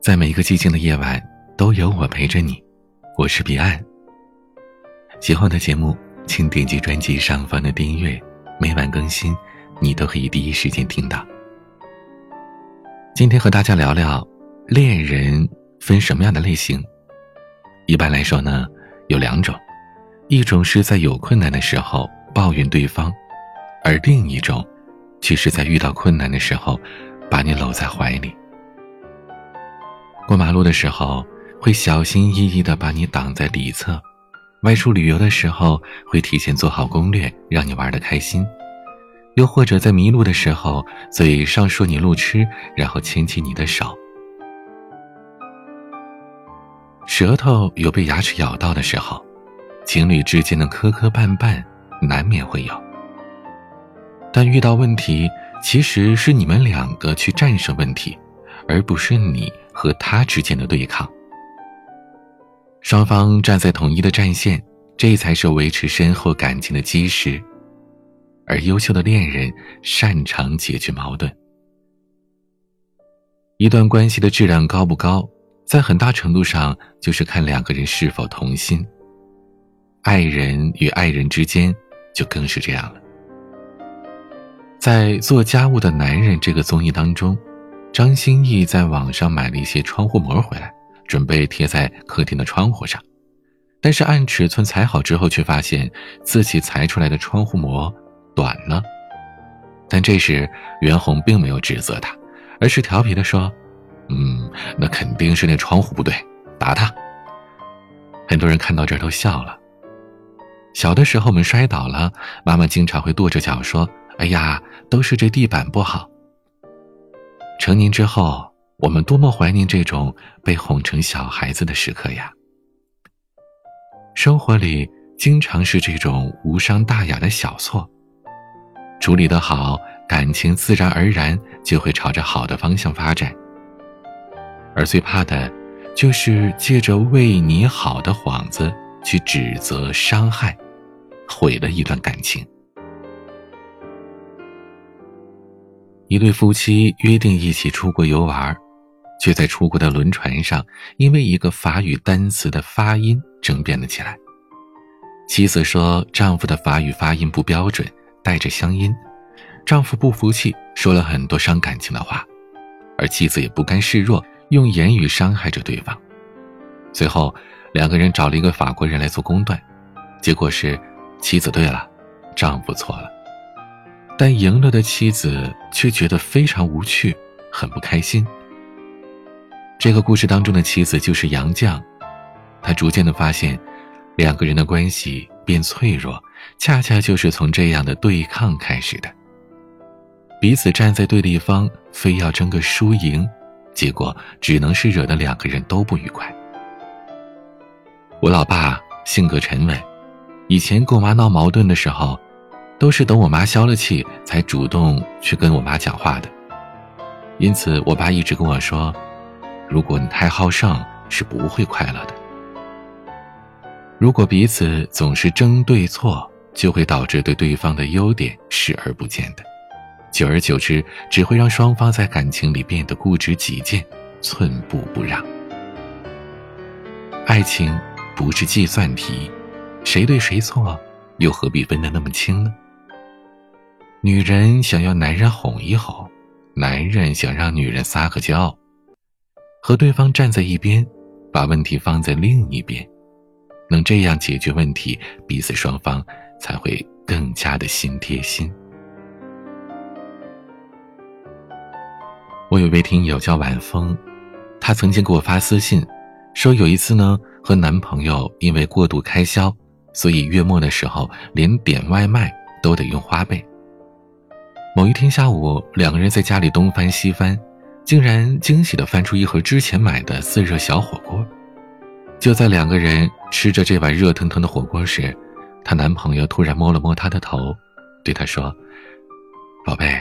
在每一个寂静的夜晚，都有我陪着你。我是彼岸。喜欢的节目，请点击专辑上方的订阅，每晚更新，你都可以第一时间听到。今天和大家聊聊，恋人分什么样的类型？一般来说呢，有两种，一种是在有困难的时候抱怨对方，而另一种，却是在遇到困难的时候，把你搂在怀里。过马路的时候，会小心翼翼地把你挡在里侧；外出旅游的时候，会提前做好攻略，让你玩得开心；又或者在迷路的时候，嘴上说你路痴，然后牵起你的手。舌头有被牙齿咬到的时候，情侣之间的磕磕绊绊难免会有。但遇到问题，其实是你们两个去战胜问题，而不是你。和他之间的对抗，双方站在统一的战线，这才是维持深厚感情的基石。而优秀的恋人擅长解决矛盾。一段关系的质量高不高，在很大程度上就是看两个人是否同心。爱人与爱人之间，就更是这样了。在做家务的男人这个综艺当中。张歆艺在网上买了一些窗户膜回来，准备贴在客厅的窗户上，但是按尺寸裁好之后，却发现自己裁出来的窗户膜短了。但这时袁弘并没有指责他，而是调皮的说：“嗯，那肯定是那窗户不对，打他。”很多人看到这儿都笑了。小的时候我们摔倒了，妈妈经常会跺着脚说：“哎呀，都是这地板不好。”成年之后，我们多么怀念这种被哄成小孩子的时刻呀！生活里经常是这种无伤大雅的小错，处理得好，感情自然而然就会朝着好的方向发展。而最怕的，就是借着为你好的幌子去指责、伤害，毁了一段感情。一对夫妻约定一起出国游玩，却在出国的轮船上因为一个法语单词的发音争辩了起来。妻子说丈夫的法语发音不标准，带着乡音，丈夫不服气，说了很多伤感情的话，而妻子也不甘示弱，用言语伤害着对方。最后，两个人找了一个法国人来做公断，结果是妻子对了，丈夫错了。但赢了的妻子却觉得非常无趣，很不开心。这个故事当中的妻子就是杨绛，她逐渐的发现，两个人的关系变脆弱，恰恰就是从这样的对抗开始的。彼此站在对立方，非要争个输赢，结果只能是惹得两个人都不愉快。我老爸性格沉稳，以前跟我妈闹矛盾的时候。都是等我妈消了气，才主动去跟我妈讲话的。因此，我爸一直跟我说：“如果你太好胜，是不会快乐的。如果彼此总是争对错，就会导致对对方的优点视而不见的。久而久之，只会让双方在感情里变得固执己见，寸步不让。爱情不是计算题，谁对谁错，又何必分得那么清呢？”女人想要男人哄一哄，男人想让女人撒个娇，和对方站在一边，把问题放在另一边，能这样解决问题，彼此双方才会更加的心贴心。我有位听友叫晚风，她曾经给我发私信，说有一次呢，和男朋友因为过度开销，所以月末的时候连点外卖都得用花呗。某一天下午，两个人在家里东翻西翻，竟然惊喜地翻出一盒之前买的自热小火锅。就在两个人吃着这碗热腾腾的火锅时，她男朋友突然摸了摸她的头，对她说：“宝贝，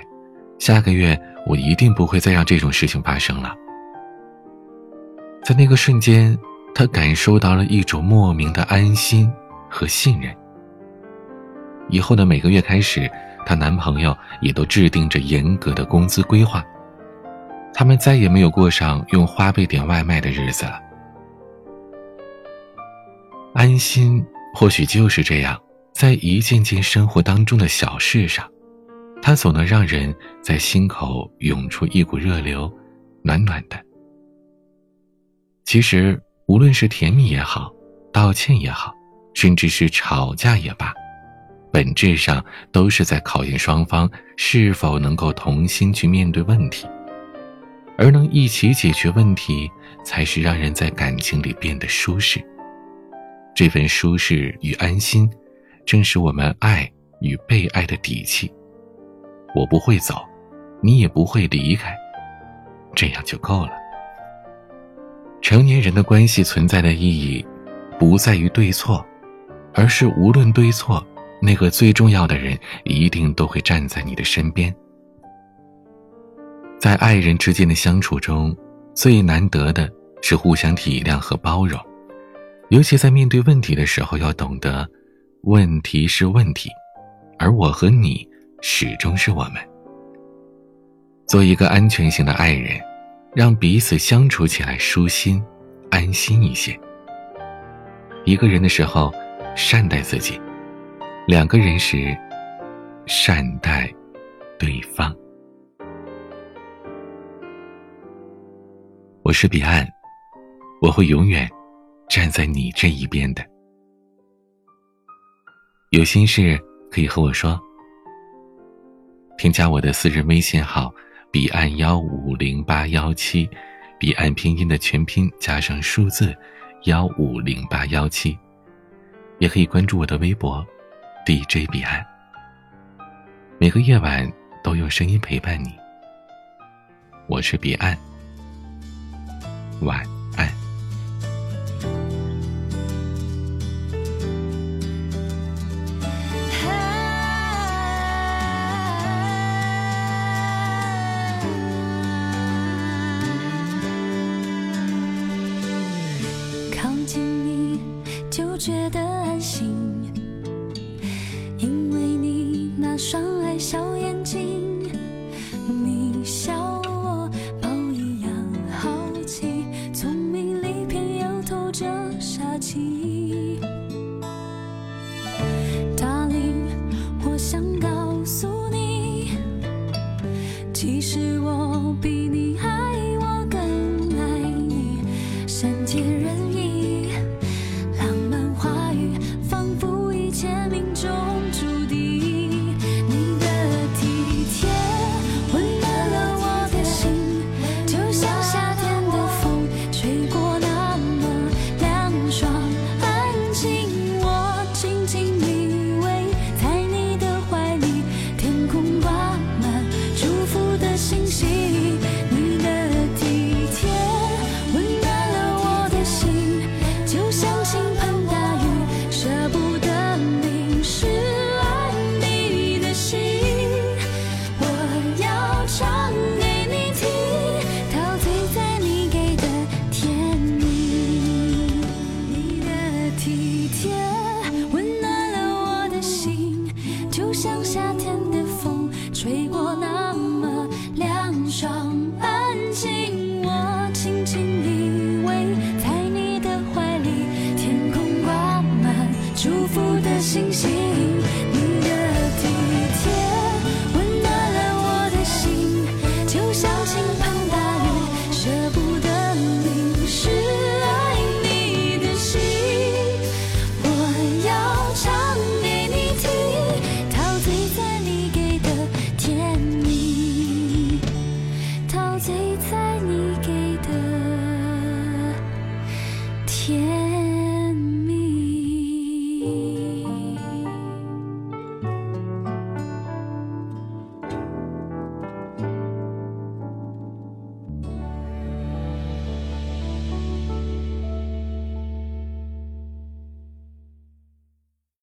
下个月我一定不会再让这种事情发生了。”在那个瞬间，她感受到了一种莫名的安心和信任。以后的每个月开始。她男朋友也都制定着严格的工资规划，他们再也没有过上用花呗点外卖的日子了。安心，或许就是这样，在一件件生活当中的小事上，它总能让人在心口涌出一股热流，暖暖的。其实，无论是甜蜜也好，道歉也好，甚至是吵架也罢，本质上都是在考验双方是否能够同心去面对问题，而能一起解决问题，才是让人在感情里变得舒适。这份舒适与安心，正是我们爱与被爱的底气。我不会走，你也不会离开，这样就够了。成年人的关系存在的意义，不在于对错，而是无论对错，那个最重要的人一定都会站在你的身边。在爱人之间的相处中，最难得的是互相体谅和包容。尤其在面对问题的时候，要懂得，问题是问题，而我和你始终是我们。做一个安全型的爱人，让彼此相处起来舒心、安心一些。一个人的时候，善待自己；两个人时，善待对方。我是彼岸，我会永远。站在你这一边的，有心事可以和我说。添加我的私人微信号：彼岸幺五零八幺七，彼岸拼音的全拼加上数字幺五零八幺七。也可以关注我的微博：DJ 彼岸。每个夜晚都用声音陪伴你。我是彼岸，晚安。靠近你就。觉得双爱笑眼睛，你笑我猫一样好奇，聪明里偏又透着傻气。上。